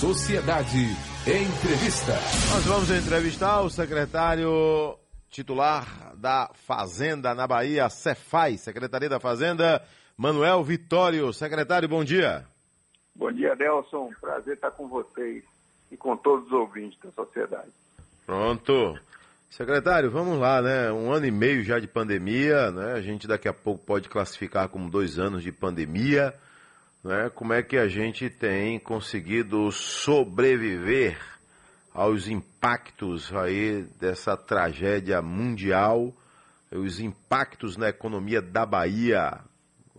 Sociedade Entrevista. Nós vamos entrevistar o secretário titular da Fazenda na Bahia, Cefai, Secretaria da Fazenda, Manuel Vitório. Secretário, bom dia. Bom dia, Nelson. Prazer estar com vocês e com todos os ouvintes da sociedade. Pronto. Secretário, vamos lá, né? Um ano e meio já de pandemia, né? A gente daqui a pouco pode classificar como dois anos de pandemia, né? Como é que a gente tem conseguido sobreviver aos impactos aí dessa tragédia mundial, os impactos na economia da Bahia,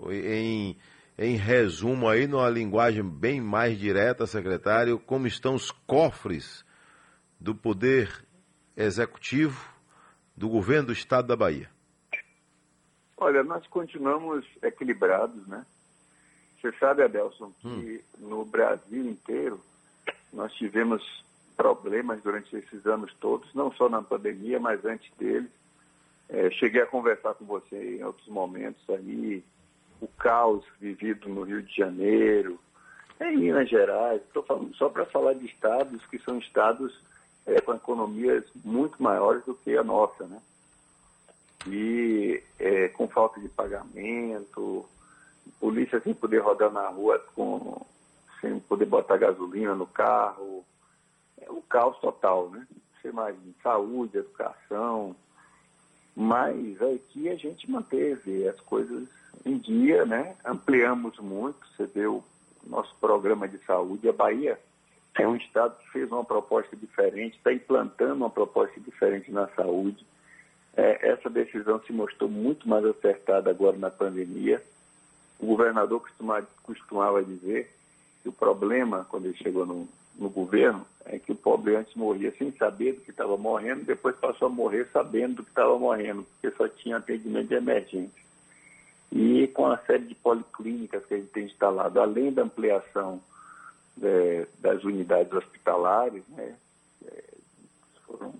em, em resumo aí, numa linguagem bem mais direta, secretário, como estão os cofres do poder executivo do governo do estado da Bahia? Olha, nós continuamos equilibrados, né? Você sabe, Adelson, que hum. no Brasil inteiro nós tivemos problemas durante esses anos todos, não só na pandemia, mas antes dele. É, cheguei a conversar com você em outros momentos aí, o caos vivido no Rio de Janeiro, em Minas Gerais, estou falando só para falar de estados que são estados é, com economias muito maiores do que a nossa, né? E é, com falta de pagamento, polícia sem poder rodar na rua com, sem poder botar gasolina no carro, é um caos total, né? Você imagina, saúde, educação, mas aqui a gente manteve as coisas em dia, né? Ampliamos muito, você vê o nosso programa de saúde, a Bahia é um estado que fez uma proposta diferente, está implantando uma proposta diferente na saúde. É, essa decisão se mostrou muito mais acertada agora na pandemia. O governador costumava, costumava dizer que o problema, quando ele chegou no, no governo, é que o pobre antes morria sem saber do que estava morrendo, depois passou a morrer sabendo do que estava morrendo, porque só tinha atendimento de emergência. E com a série de policlínicas que a gente tem instalado, além da ampliação é, das unidades hospitalares, né? É, foram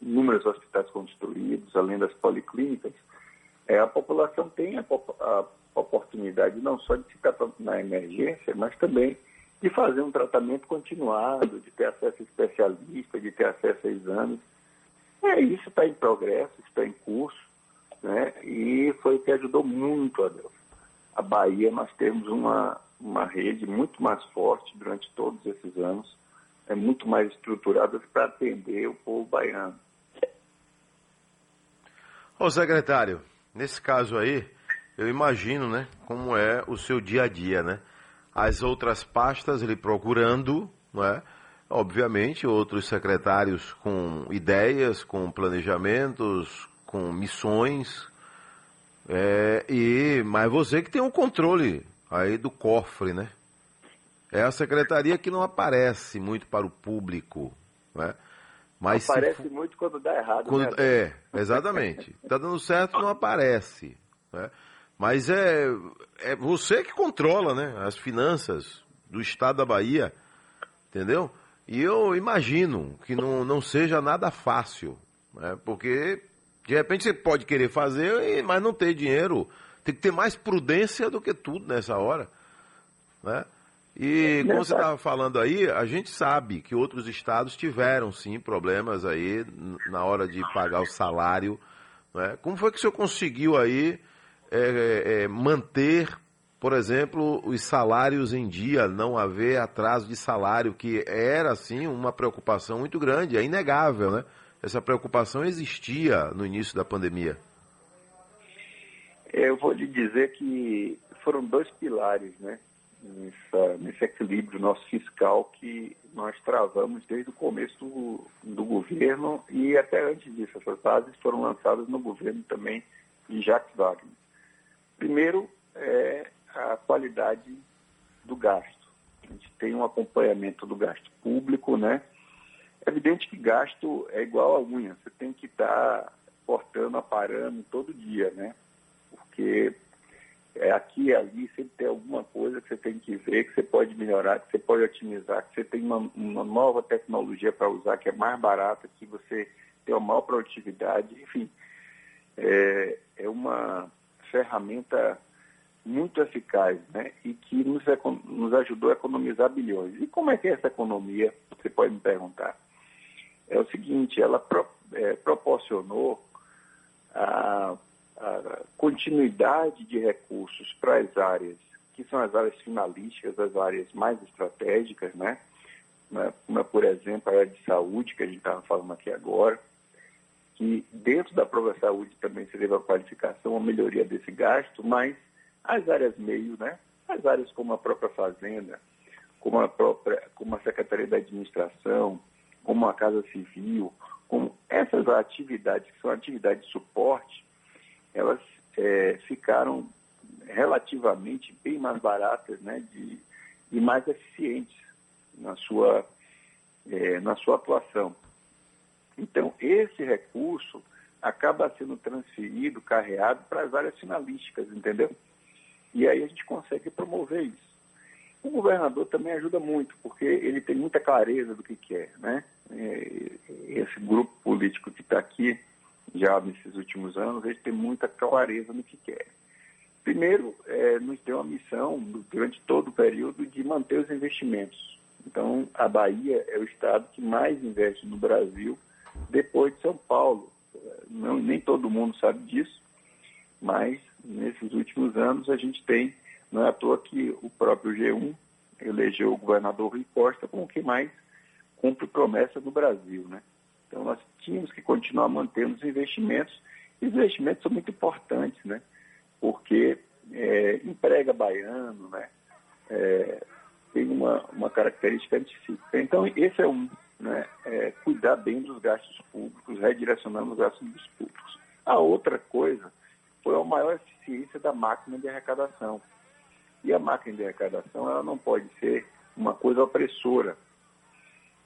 inúmeros hospitais construídos, além das policlínicas, é, a população tem a, a, oportunidade não só de ficar na emergência, mas também de fazer um tratamento continuado, de ter acesso a especialista, de ter acesso a exames. É, isso está em progresso, está em curso, né? e foi o que ajudou muito a Deus. A Bahia, nós temos uma, uma rede muito mais forte durante todos esses anos, é muito mais estruturada para atender o povo baiano. Ô secretário, nesse caso aí, eu imagino, né, como é o seu dia a dia, né? As outras pastas ele procurando, não é? Obviamente, outros secretários com ideias, com planejamentos, com missões, é, e mas você que tem o um controle aí do cofre, né? É a secretaria que não aparece muito para o público, né? Mas aparece se... muito quando dá errado. Quando... Né? É, exatamente. Está dando certo, não aparece. Né? Mas é, é você que controla, né? As finanças do estado da Bahia, entendeu? E eu imagino que não, não seja nada fácil, né? Porque de repente você pode querer fazer, mas não ter dinheiro tem que ter mais prudência do que tudo nessa hora. Né? E como você estava falando aí, a gente sabe que outros estados tiveram sim problemas aí na hora de pagar o salário. Né? Como foi que o senhor conseguiu aí é, é, é, manter, por exemplo, os salários em dia, não haver atraso de salário, que era assim uma preocupação muito grande, é inegável, né? Essa preocupação existia no início da pandemia. Eu vou lhe dizer que foram dois pilares, né? Nessa, nesse equilíbrio nosso fiscal que nós travamos desde o começo do, do governo e até antes disso. Essas bases foram lançadas no governo também de Jacques Wagner. Primeiro, é a qualidade do gasto. A gente tem um acompanhamento do gasto público, né? É evidente que gasto é igual a unha. Você tem que estar tá cortando, aparando todo dia, né? porque é, aqui e ali sempre tem alguma coisa que você tem que ver, que você pode melhorar, que você pode otimizar, que você tem uma, uma nova tecnologia para usar que é mais barata, que você tem uma maior produtividade, enfim. É, é uma ferramenta muito eficaz né? e que nos, nos ajudou a economizar bilhões. E como é que é essa economia? Você pode me perguntar. É o seguinte, ela pro, é, proporcionou a, a continuidade de recursos para as áreas que são as áreas finalísticas, as áreas mais estratégicas, né? Como, é, por exemplo, a área de saúde, que a gente estava falando aqui agora, que dentro da própria saúde também se deve a qualificação, a melhoria desse gasto, mas as áreas meio, né? As áreas como a própria fazenda, como a própria, como a Secretaria da Administração, como a Casa Civil, como essas atividades, que são atividades de suporte, elas é, ficaram relativamente bem mais baratas né, de, e mais eficientes na sua, é, na sua atuação. Então, esse recurso acaba sendo transferido, carreado para as áreas finalísticas, entendeu? E aí a gente consegue promover isso. O governador também ajuda muito, porque ele tem muita clareza do que quer, né? É, esse grupo político que está aqui, já nesses últimos anos, ele tem muita clareza no que quer. Primeiro, é, nos deu a missão, durante todo o período, de manter os investimentos. Então, a Bahia é o estado que mais investe no Brasil, depois de São Paulo. Não, nem todo mundo sabe disso, mas nesses últimos anos a gente tem, não é à toa que o próprio G1 elegeu o governador Rui Costa como o que mais cumpre promessa no Brasil. Né? Então, nós tínhamos que continuar mantendo os investimentos, e os investimentos são muito importantes, né? porque é, emprega baiano, né? É, tem uma, uma característica antecípica. Então, esse é um, né? É, cuidar bem dos gastos públicos, redirecionando os gastos públicos. A outra coisa foi a maior eficiência da máquina de arrecadação. E a máquina de arrecadação ela não pode ser uma coisa opressora.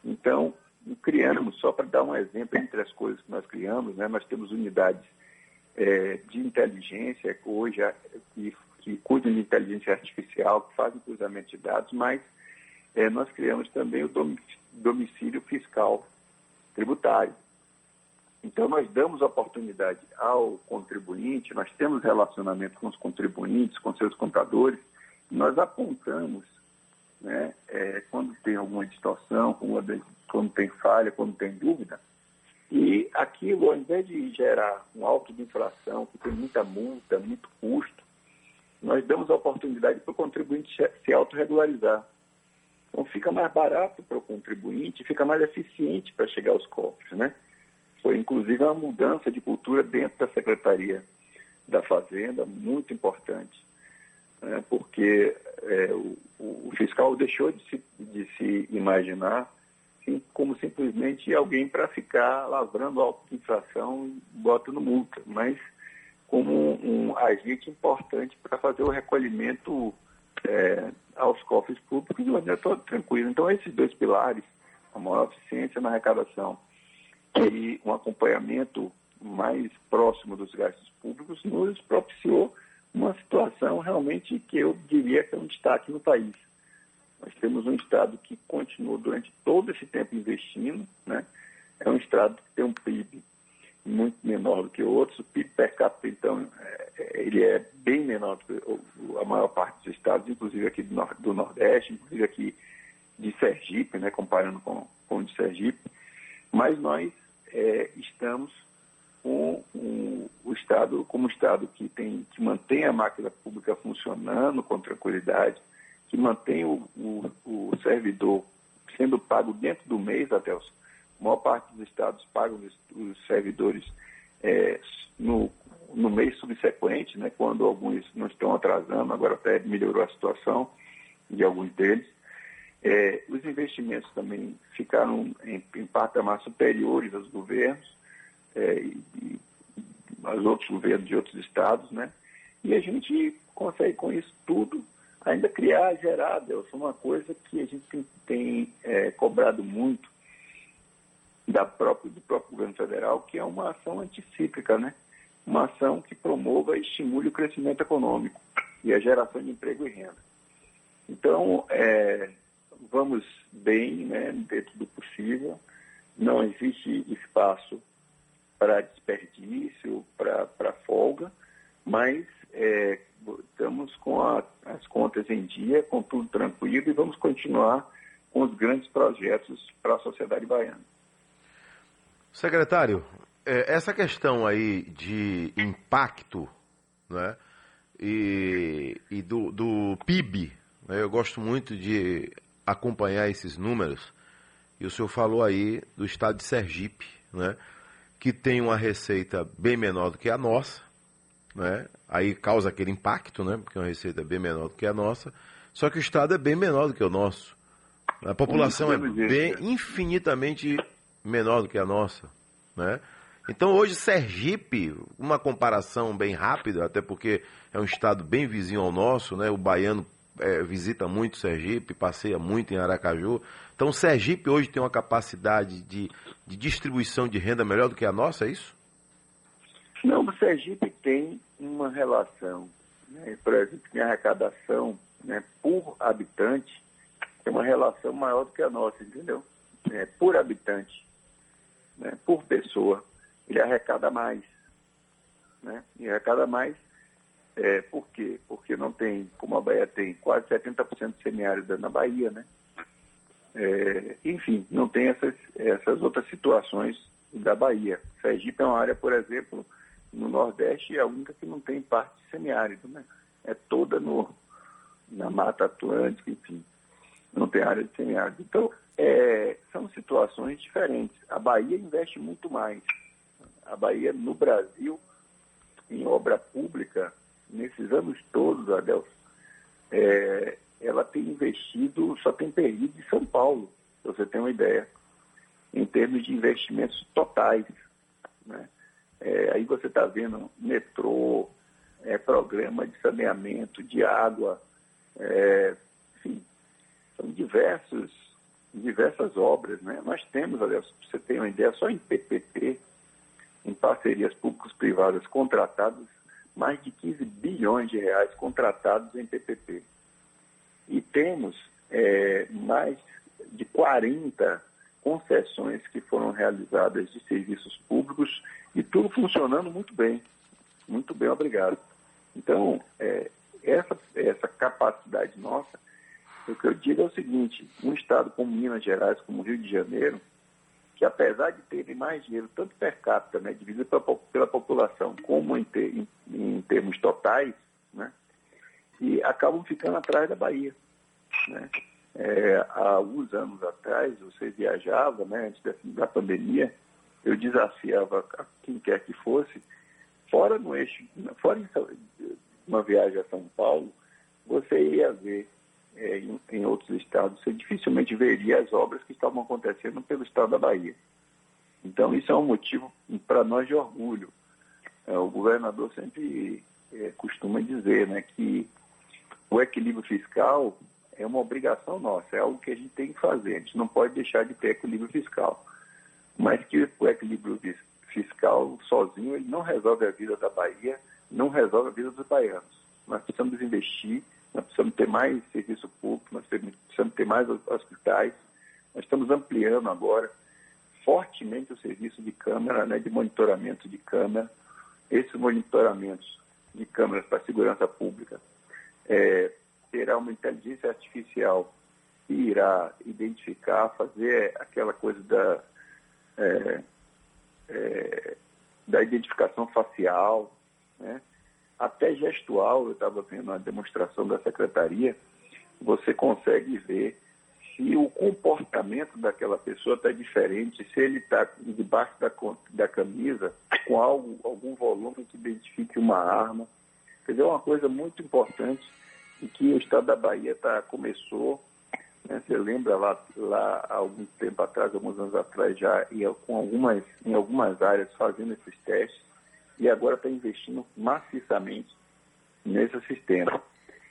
Então, criamos, só para dar um exemplo entre as coisas que nós criamos, né, nós temos unidades é, de inteligência, que hoje que, que cuidam de inteligência artificial, que fazem cruzamento de dados, mas é, nós criamos também o domicílio fiscal tributário. Então, nós damos oportunidade ao contribuinte, nós temos relacionamento com os contribuintes, com seus contadores, nós apontamos né, é, quando tem alguma distorção, quando, quando tem falha, quando tem dúvida, e aquilo, ao invés de gerar um alto de inflação, que tem muita multa, muito custo, nós damos a oportunidade para o contribuinte se autorregularizar. Então fica mais barato para o contribuinte, fica mais eficiente para chegar aos cofres, né? Foi inclusive uma mudança de cultura dentro da Secretaria da Fazenda, muito importante, né? porque é, o, o, fiscal deixou de se, de se imaginar como simplesmente alguém para ficar lavrando auto-infração e botando multa, mas como um agente importante para fazer o recolhimento é, aos cofres públicos de maneira toda tranquila. Então, esses dois pilares, a maior eficiência na arrecadação e um acompanhamento mais próximo dos gastos públicos, nos propiciou uma situação realmente que eu diria que é um destaque no país. Nós temos um Estado que continuou durante todo esse tempo investindo, né? É um Estado que tem um PIB muito menor do que outros. O PIB per capita, então, é, é, ele é bem menor do que a maior parte dos estados, inclusive aqui do, Nordeste, inclusive aqui de Sergipe, né? Comparando com, com o de Sergipe. Mas nós é, estamos com um, o Estado como Estado que, tem, que mantém a máquina pública funcionando com tranquilidade, que mantém o, o, o servidor sendo pago dentro do mês, Adelson. A maior parte dos estados pagam os, servidores é, no, no mês subsequente, né, quando alguns não estão atrasando, agora até melhorou a situação de alguns deles. É, os investimentos também ficaram em, em patamar superiores aos governos é, e, aos outros governos de outros estados, né? E a gente consegue com isso tudo ainda criar, gerar, Delson, uma coisa que a gente tem, tem é, cobrado muito da própria, do próprio governo federal, que é uma ação anticíclica, né? Uma ação que promova e estimule o crescimento econômico e a geração de emprego e renda. Então, é, vamos bem, né, dentro do possível. Não existe espaço para desperdício, para folga, mas é, estamos com a, as contas em dia, com tudo tranquilo e vamos continuar com os grandes projetos para a sociedade baiana. Secretário, é, essa questão aí de impacto né, e, e do, do PIB, né, eu gosto muito de acompanhar esses números, e o senhor falou aí do estado de Sergipe, né, que tem uma receita bem menor do que a nossa, né, aí causa aquele impacto, né, porque é uma receita bem menor do que a nossa, só que o estado é bem menor do que o nosso. A população é bem infinitamente menor do que a nossa, né? Então hoje Sergipe, uma comparação bem rápida, até porque é um estado bem vizinho ao nosso, né? O baiano é, visita muito Sergipe, passeia muito em Aracaju. Então Sergipe hoje tem uma capacidade de, de distribuição de renda melhor do que a nossa, é isso? Não, o Sergipe tem uma relação, né? por exemplo, em arrecadação né, por habitante, tem uma relação maior do que a nossa, entendeu? É, por habitante, né, por pessoa, ele arrecada mais. Né? E arrecada mais é, por quê? Porque não tem, como a Bahia tem quase 70% de semiárido na Bahia, né? É, enfim, não tem essas, essas outras situações da Bahia. Sergipe é uma área, por exemplo, no Nordeste, é a única que não tem parte semiárido, né? É toda no, na Mata Atlântica, enfim não tem área de semiárido. Então, é, são situações diferentes. A Bahia investe muito mais. A Bahia, no Brasil, em obra pública, nesses anos todos, Adelson, é, ela tem investido, só tem perdido de São Paulo, para você ter uma ideia, em termos de investimentos totais. Né? É, aí você está vendo metrô, é, programa de saneamento, de água, é, enfim, são diversos, diversas obras. Né? Nós temos, aliás, para você ter uma ideia, só em PPP, em parcerias públicos-privadas contratadas, mais de 15 bilhões de reais contratados em PPP. E temos é, mais de 40 concessões que foram realizadas de serviços públicos e tudo funcionando muito bem. Muito bem, obrigado. Então, é, essa, essa capacidade nossa o que eu digo é o seguinte, um estado como Minas Gerais, como Rio de Janeiro, que apesar de terem mais dinheiro, tanto per capita, né, dividido pela, pela população, como em, ter, em, em, termos totais, né, e acabam ficando atrás da Bahia. Né. É, há alguns anos atrás, você viajava, né, antes da, da pandemia, eu desafiava quem quer que fosse, fora no eixo, fora em uma viagem a São Paulo, você ia ver é, em, em, outros estados, você dificilmente veria as obras que estavam acontecendo pelo estado da Bahia. Então, isso é um motivo para nós de orgulho. É, o governador sempre é, costuma dizer né, que o equilíbrio fiscal é uma obrigação nossa, é algo que a gente tem que fazer. A gente não pode deixar de ter equilíbrio fiscal. Mas que o equilíbrio fiscal sozinho ele não resolve a vida da Bahia, não resolve a vida dos baianos. Nós precisamos investir nós precisamos ter mais serviço público, nós precisamos ter mais hospitais. Nós estamos ampliando agora fortemente o serviço de câmera, né, de monitoramento de câmera. Esses monitoramentos de câmeras para segurança pública é, terá uma inteligência artificial que irá identificar, fazer aquela coisa da, é, é, da identificação facial, né? Até gestual, eu estava vendo uma demonstração da secretaria, você consegue ver se o comportamento daquela pessoa está diferente, se ele está debaixo da, da camisa com algo, algum volume que identifique uma arma. Quer dizer, é uma coisa muito importante e que o Estado da Bahia tá, começou, né, você lembra lá, lá há algum tempo atrás, alguns anos atrás já, com algumas, em algumas áreas fazendo esses testes, e agora está investindo maciçamente nesse sistema.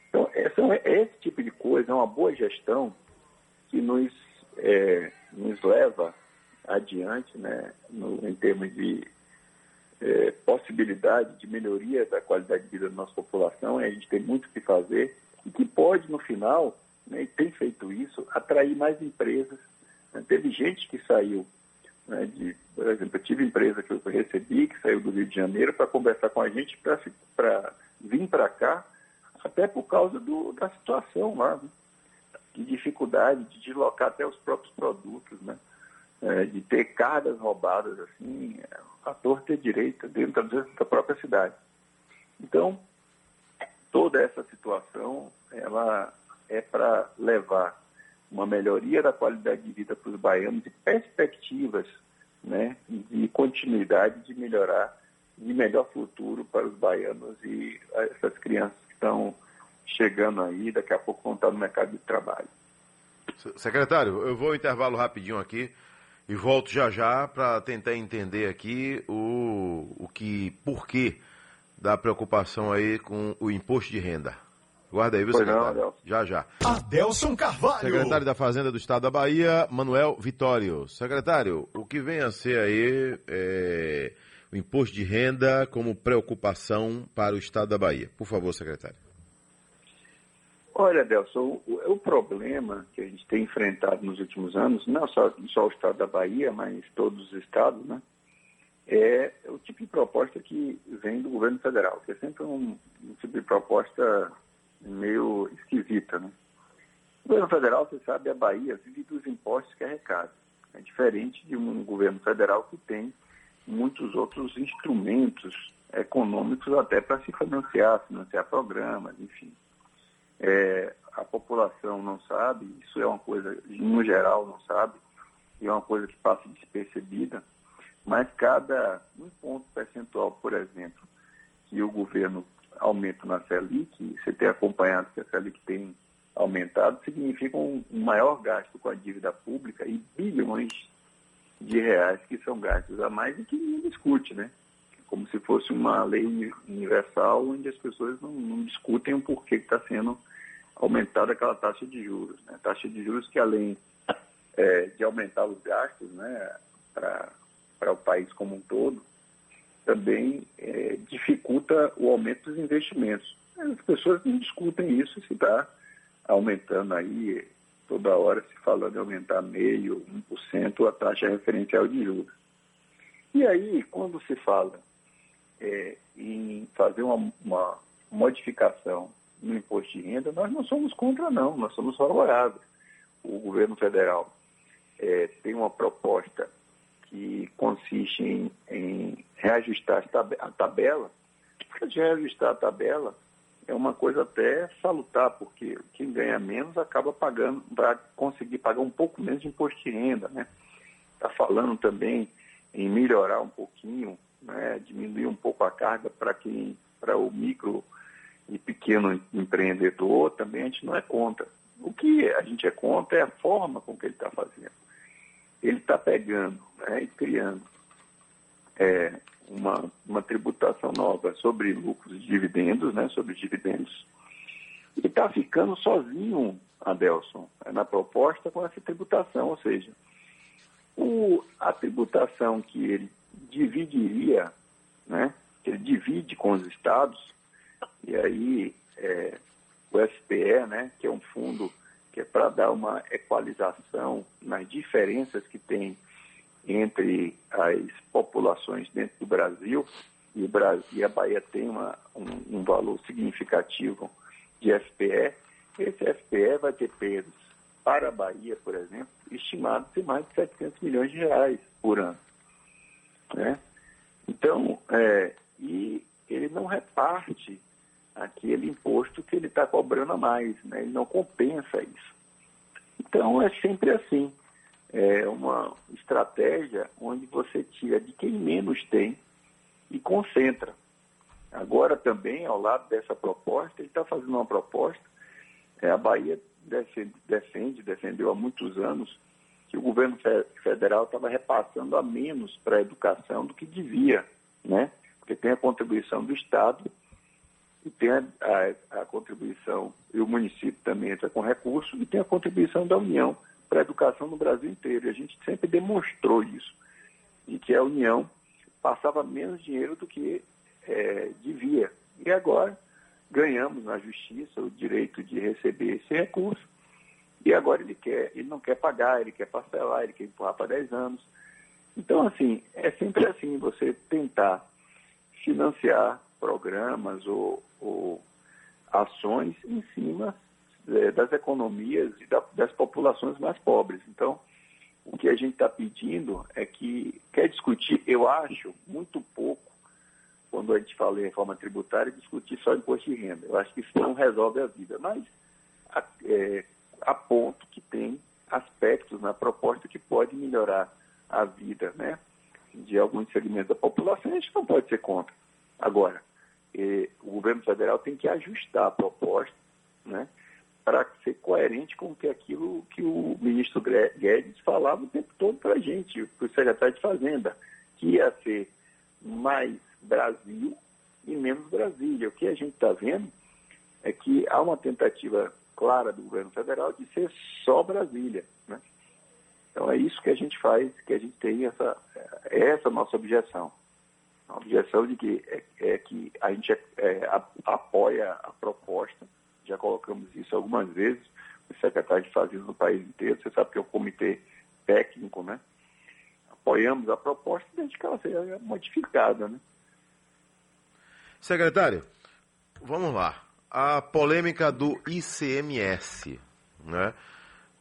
Então, essa, esse tipo de coisa é uma boa gestão que nos, é, nos leva adiante né, no, em termos de é, possibilidade de melhoria da qualidade de vida da nossa população, a gente tem muito o que fazer, e que pode, no final, né, e tem feito isso, atrair mais empresas. Teve gente que saiu né, de, por exemplo, eu tive empresa que eu recebi, que saiu do Rio de Janeiro, para conversar com a gente, para vir para cá, até por causa do, da situação lá, né? de dificuldade de deslocar até os próprios produtos, né? É, de ter cargas roubadas assim, a torta e direita dentro da própria cidade. Então, toda essa situação, ela é para levar uma melhoria da qualidade de vida para os baianos e perspectivas né, de continuidade de melhorar, de melhor futuro para os baianos e essas crianças que estão chegando aí, daqui a pouco vão estar no mercado de trabalho. Secretário, eu vou intervalo rapidinho aqui e volto já já para tentar entender aqui o, o que, porquê da preocupação aí com o imposto de renda. Guarda aí, viu, pois secretário? Não, já, já. Adelson Carvalho. Secretário da Fazenda do Estado da Bahia, Manuel Vitório. Secretário, o que vem a ser aí é, o imposto de renda como preocupação para o Estado da Bahia? Por favor, secretário. Olha, Adelson, o, o problema que a gente tem enfrentado nos últimos anos, não só, só o Estado da Bahia, mas todos os estados, né? é o tipo de proposta que vem do governo federal, que é sempre um, um tipo de proposta meio esquisita, né? O governo federal, você sabe, a Bahia vive dos impostos que arrecada. É diferente de um governo federal que tem muitos outros instrumentos econômicos até para se financiar, financiar programas, enfim. É, a população não sabe, isso é uma coisa, no geral não sabe, e é uma coisa que passa despercebida, mas cada um ponto percentual, por exemplo, que o governo aumento na Selic, você tem acompanhado que a Selic tem aumentado, significa um maior gasto com a dívida pública e bilhões de reais que são gastos a mais e que ninguém discute, né? Como se fosse uma lei universal onde as pessoas não, não discutem o porquê que está sendo aumentada aquela taxa de juros. Né? Taxa de juros que além é, de aumentar os gastos né, para o país como um todo, também é, dificulta o aumento dos investimentos. As pessoas não discutem isso, se está aumentando aí, toda hora se falando de aumentar meio, 1% a taxa referencial de juros. E aí, quando se fala é, em fazer uma, uma, modificação no imposto de renda, nós não somos contra, não, nós somos favoráveis. O governo federal é, tem uma proposta que consiste em, em reajustar a tabela, porque de reajustar a tabela é uma coisa até salutar, porque quem ganha menos acaba pagando, para conseguir pagar um pouco menos de imposto de renda. Está né? Tá falando também em melhorar um pouquinho, né? diminuir um pouco a carga para quem, para o micro e pequeno empreendedor, também a gente não é contra. O que a gente é contra é a forma com que ele está fazendo ele está pegando né, e criando é, uma, uma tributação nova sobre lucros e dividendos, né, sobre dividendos, e está ficando sozinho, Adelson, na proposta com essa tributação, ou seja, o, a tributação que ele dividiria, né, que ele divide com os estados, e aí é, o SPE, né, que é um fundo que é para dar uma equalização nas diferenças que tem entre as populações dentro do Brasil, e, Brasil, e a Bahia tem uma, um, um, valor significativo de FPE, esse FPE vai ter pesos para a Bahia, por exemplo, estimados em mais de 700 milhões de reais por ano. Né? Então, é, e ele não reparte aquele imposto que ele está cobrando a mais, né? ele não compensa isso. Então é sempre assim, é uma estratégia onde você tira de quem menos tem e concentra. Agora também, ao lado dessa proposta, ele está fazendo uma proposta, é, a Bahia defende, defende, defendeu há muitos anos, que o governo federal estava repassando a menos para a educação do que devia, né? Porque tem a contribuição do Estado e tem a, a, contribuição, e o município também entra com recurso, e tem a contribuição da União para a educação no Brasil inteiro. E a gente sempre demonstrou isso, e que a União passava menos dinheiro do que é, devia. E agora ganhamos na justiça o direito de receber esse recurso, e agora ele quer, ele não quer pagar, ele quer parcelar, ele quer empurrar para 10 anos. Então, assim, é sempre assim, você tentar financiar programas ou, ou ações em cima é, das economias e da, das populações mais pobres. Então, o que a gente está pedindo é que quer discutir, eu acho, muito pouco, quando a gente fala em reforma tributária, discutir só imposto de renda. Eu acho que isso não resolve a vida, mas a, é, a ponto que tem aspectos na proposta que pode melhorar a vida né, de alguns segmentos da população, a gente não pode ser contra. Agora, eh, o governo federal tem que ajustar a proposta né, para ser coerente com que aquilo que o ministro Guedes falava o tempo todo para a gente, para o secretário de Fazenda, que ia ser mais Brasil e menos Brasília. O que a gente está vendo é que há uma tentativa clara do governo federal de ser só Brasília. Né? Então é isso que a gente faz, que a gente tem essa, é essa nossa objeção. A objeção de que é, é que a gente é, é apoia a proposta, já colocamos isso algumas vezes, o secretário de Fazenda no país inteiro, você sabe que é o comitê técnico, né? Apoiamos a proposta desde que ela seja modificada, né? Secretário, vamos lá a polêmica do ICMS, né?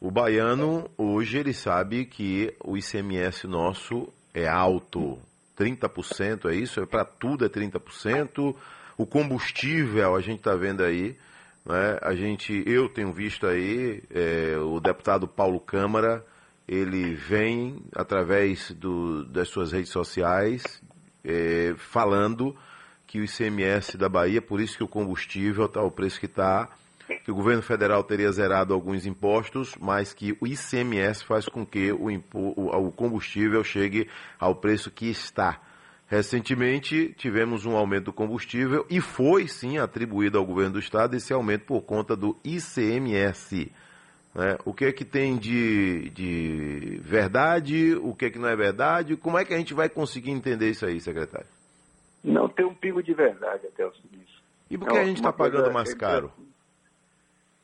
O baiano hoje ele sabe que o ICMS nosso é alto, 30%, é isso? É para tudo é 30%. O combustível, a gente está vendo aí, né? A gente, eu tenho visto aí é, o deputado Paulo Câmara, ele vem através do, das suas redes sociais é, falando que o ICMS da Bahia, por isso que o combustível está o preço que está, que o governo federal teria zerado alguns impostos, mas que o ICMS faz com que o, o combustível chegue ao preço que está. Recentemente tivemos um aumento do combustível e foi sim atribuído ao governo do estado esse aumento por conta do ICMS. Né? O que é que tem de, de verdade, o que é que não é verdade? Como é que a gente vai conseguir entender isso aí, secretário? Não tem um pingo de verdade até o seguinte. E por que a gente está pagando mais caro?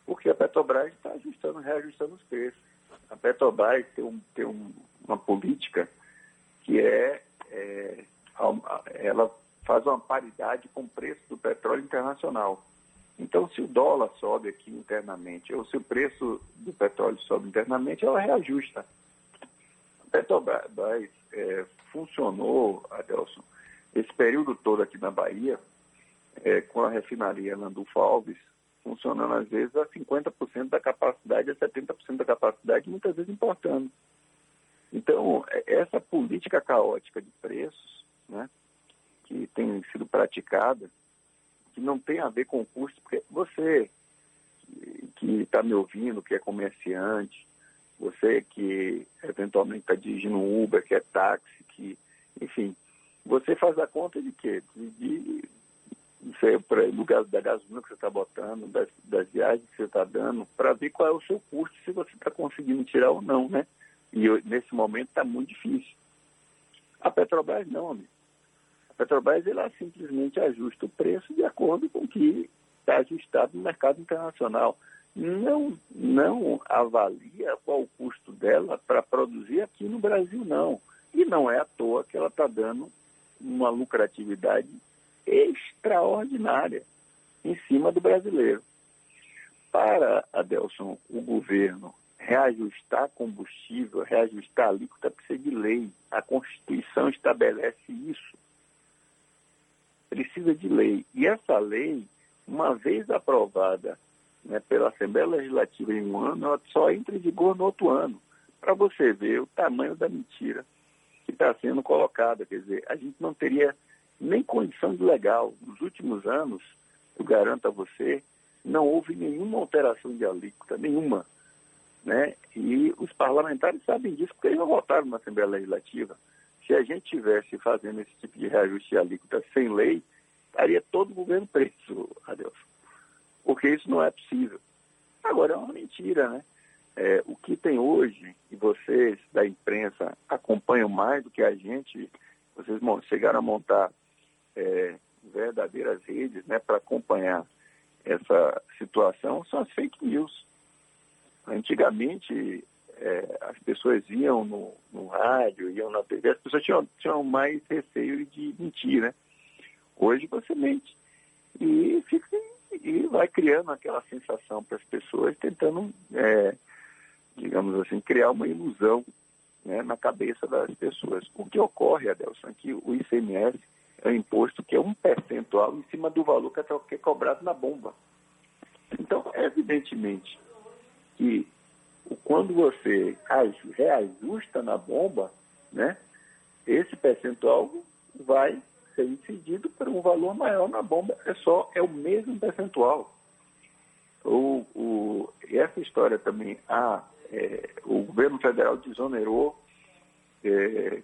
Porque a Petrobras está ajustando, reajustando os preços. A Petrobras tem, um, tem um, uma política que é, é, ela faz uma paridade com o preço do petróleo internacional. Então, se o dólar sobe aqui internamente, ou se o preço do petróleo sobe internamente, ela reajusta. A Petrobras é, funcionou, Adelson, esse período todo aqui na Bahia, é, com a refinaria Landulfo Alves, funcionando às vezes a 50% da capacidade, a 70% da capacidade, muitas vezes importando. Então, é, essa política caótica de preços, né, que tem sido praticada, que não tem a ver com o custo, porque você que está me ouvindo, que é comerciante, você que eventualmente está dirigindo um Uber, que é táxi, que, enfim, você faz a conta de quê? De, pra, do gás, da gasolina que você está botando, das, das, viagens que você está dando, para ver qual é o seu custo, se você está conseguindo tirar ou não, né? E eu, nesse momento está muito difícil. A Petrobras não, amigo. A Petrobras ela simplesmente ajusta o preço de acordo com o que está ajustado no mercado internacional. Não, não avalia qual o custo dela para produzir aqui no Brasil, não. E não é à toa que ela está dando uma lucratividade extraordinária em cima do brasileiro. Para, Adelson, o governo reajustar combustível, reajustar alíquota, precisa de lei. A Constituição estabelece isso. Precisa de lei. E essa lei, uma vez aprovada né, pela Assembleia Legislativa em um ano, ela só entra em vigor no outro ano. Para você ver o tamanho da mentira que está sendo colocada. Quer dizer, a gente não teria nem condição de legal. Nos últimos anos, eu garanto a você, não houve nenhuma alteração de alíquota, nenhuma. Né? E os parlamentares sabem disso porque eles não votaram na Assembleia Legislativa. Se a gente tivesse fazendo esse tipo de reajuste de alíquota sem lei, estaria todo o governo preso, Adeus. Porque isso não é possível. Agora, é uma mentira, né? É, o que tem hoje, e vocês da imprensa acompanham mais do que a gente, vocês chegaram a montar é, verdadeiras redes né, para acompanhar essa situação, são as fake news. Antigamente, é, as pessoas iam no, no, rádio, iam na TV, as pessoas tinham, tinham mais receio de mentir, né? Hoje você mente. E, fica, e vai criando aquela sensação para as pessoas, tentando, é, digamos assim, criar uma ilusão né, na cabeça das pessoas. O que ocorre, Adelson, é que o ICMS é imposto que é um percentual em cima do valor que é cobrado na bomba. Então, evidentemente que quando você reajusta na bomba, né, esse percentual vai ser incidido por um valor maior na bomba. É só, é o mesmo percentual. O, o, essa história também, ah, é, o governo federal desonerou é,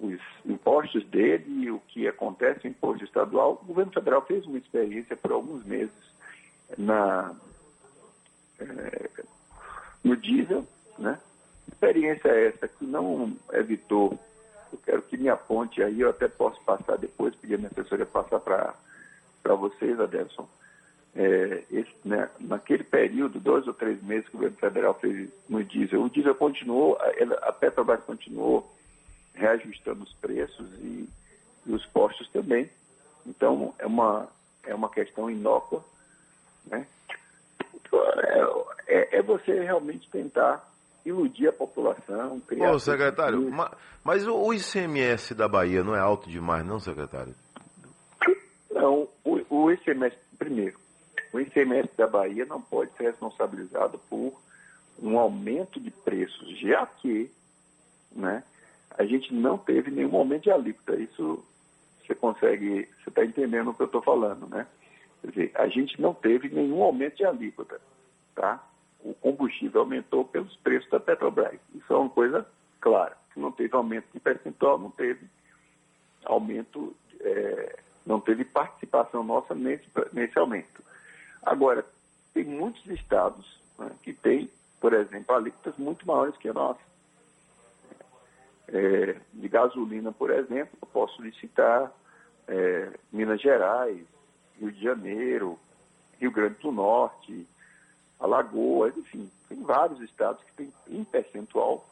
os impostos dele e o que acontece em imposto estadual. O governo federal fez uma experiência por alguns meses na, é, no diesel, né? Experiência essa que não evitou, eu quero que me aponte aí, eu até posso passar depois, pedir a minha assessoria passar para vocês, Adelson. É, esse, né, naquele período, dois ou três meses que o governo federal fez no diesel, o diesel continuou, a, a Petrobras continuou reajustando os preços e, e os postos também. Então, é uma, é uma questão inócua. Né? É, é, é você realmente tentar iludir a população. Criar Ô, secretário, mas o ICMS da Bahia não é alto demais, não, secretário? Não, o, o ICMS, primeiro, o ICMS da Bahia não pode ser responsabilizado por um aumento de preços, já que né, a gente não teve nenhum aumento de alíquota. Isso você consegue, você está entendendo o que eu estou falando, né? Quer dizer, a gente não teve nenhum aumento de alíquota, tá? O combustível aumentou pelos preços da Petrobras. Isso é uma coisa clara. Não teve aumento de percentual, não teve aumento, é, não teve participação nossa nesse, nesse aumento. Agora, tem muitos estados né, que têm, por exemplo, alíquotas muito maiores que a nossa é, de gasolina, por exemplo, eu posso licitar é, Minas Gerais, Rio de Janeiro, Rio Grande do Norte, Alagoas, enfim, tem vários estados que têm em percentual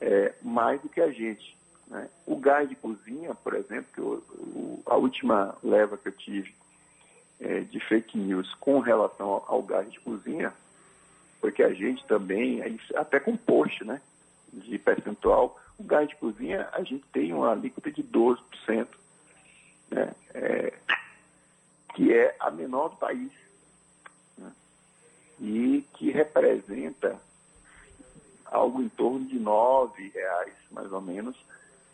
é, mais do que a gente. Né? O gás de cozinha, por exemplo, que eu, a última leva que eu tive é, de fake news com relação ao, gás de cozinha, porque a gente também, até com post, né, de percentual, o gás de cozinha, a gente tem uma alíquota de 12%, né? É, que é a menor do país. Né? E que representa algo em torno de R$ reais, mais ou menos,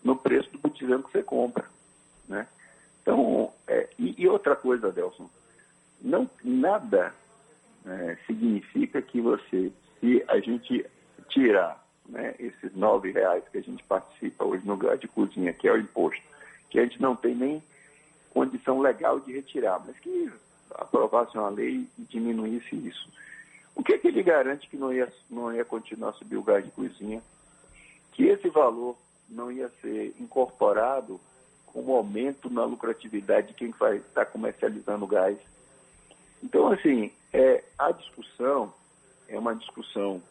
no preço do botijão que você compra. Né? Então, é, e, e, outra coisa, Adelson, não, nada é, significa que você, se a gente tirar né, esses nove reais que a gente participa hoje no gás de cozinha, que é o imposto, que a gente não tem nem condição legal de retirar, mas que aprovasse uma lei e diminuísse isso. O que, é que ele garante que não ia, não ia continuar a subir o gás de cozinha? Que esse valor não ia ser incorporado como aumento na lucratividade de quem vai estar comercializando o gás. Então, assim, é, a discussão é uma discussão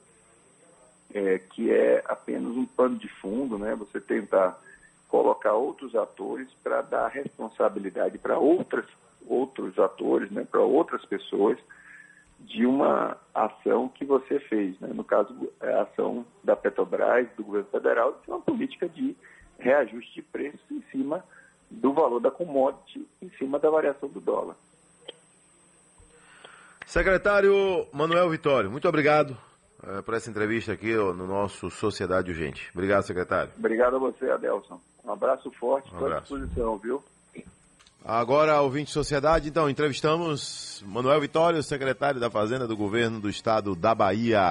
é, que é apenas um pano de fundo, né? Você tentar colocar outros atores para dar responsabilidade para outras outros atores, né? Para outras pessoas de uma ação que você fez, né? No caso, é a ação da Petrobras, do governo federal, de uma política de reajuste de preços em cima do valor da commodity, em cima da variação do dólar. Secretário Manuel Vitório, muito obrigado uh, por essa entrevista aqui no nosso Sociedade Urgente. Obrigado, secretário. Obrigado a você, Adelson. Um abraço forte, um à disposição, viu? Agora, ouvinte Sociedade, então, entrevistamos Manuel Vitório, secretário da Fazenda do Governo do Estado da Bahia.